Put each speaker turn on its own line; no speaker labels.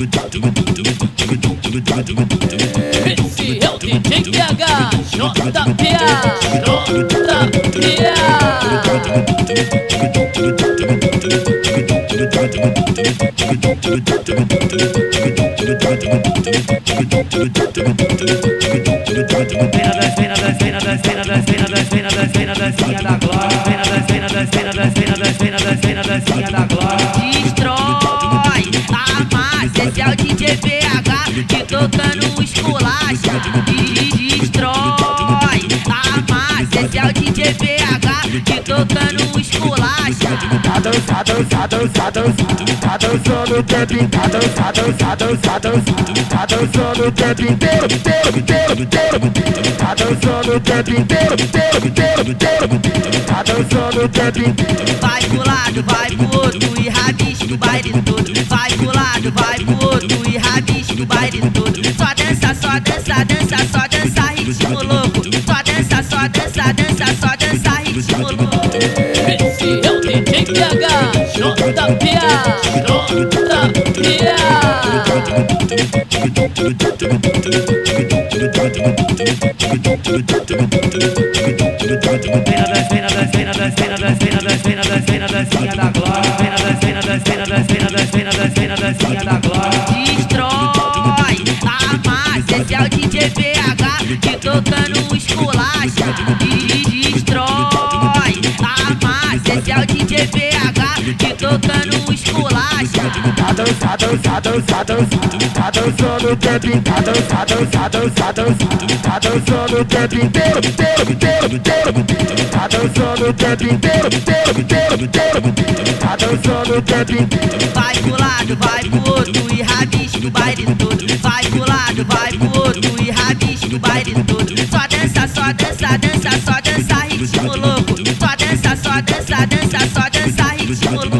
Esse é o DJ PH, JPA,
Vem na dancinha, na dancinha, na dancinha, na dancinha, na dancinha, na dancinha da glória. Vem na dancinha, na dancinha, na dancinha, na dancinha, na dancinha, na dancinha da glória.
Que tocando esculacha. Destrói a massa, esse é o DJ PH que tocando esculacha.
Tá dançando, tá dançando, tá dançando o tempo inteiro, tá dançando, tá dançando, tá dançando o tempo inteiro, inteiro. Tá dançando o tempo inteiro, inteiro. Tá dançando o tempo inteiro.
Vai pro lado, vai pro outro e rabisca o baile todo. Vai pro lado, vai pro outro e o baile todo. Só dança, só dança, dança, só dança, ritmo louco. Só dança, só dança, dança, só dança, ritmo louco.
Esse é o DJ PH,
Vem na dancinha, na dancinha, na dancinha, na dancinha, na dancinha, na dancinha, na dancinha da glória. Vem na na dancinha, na dancinha, na dancinha, na dancinha, na dancinha da glória.
A massa, esse é o DJ PH que tocando esculacha. Destrói a massa, esse é o DJ PH que tocando esculacha.
Tá dançando, tá dançando, tá dançando o tempo inteiro, tá dançando, tá dançando, tá dançando o tempo inteiro, inteiro, inteiro, inteiro. Tá dançando o tempo inteiro, inteiro, inteiro, inteiro. Tá dançando o tempo inteiro.
Vai pro lado, vai pro outro e rabisca o baile todo. Pro lado, vai pro outro e rabisca o baile todo. Só dança, só dança, dança, só dança, ritmo louco. Só dança, só dança, dança, só dança, ritmo louco.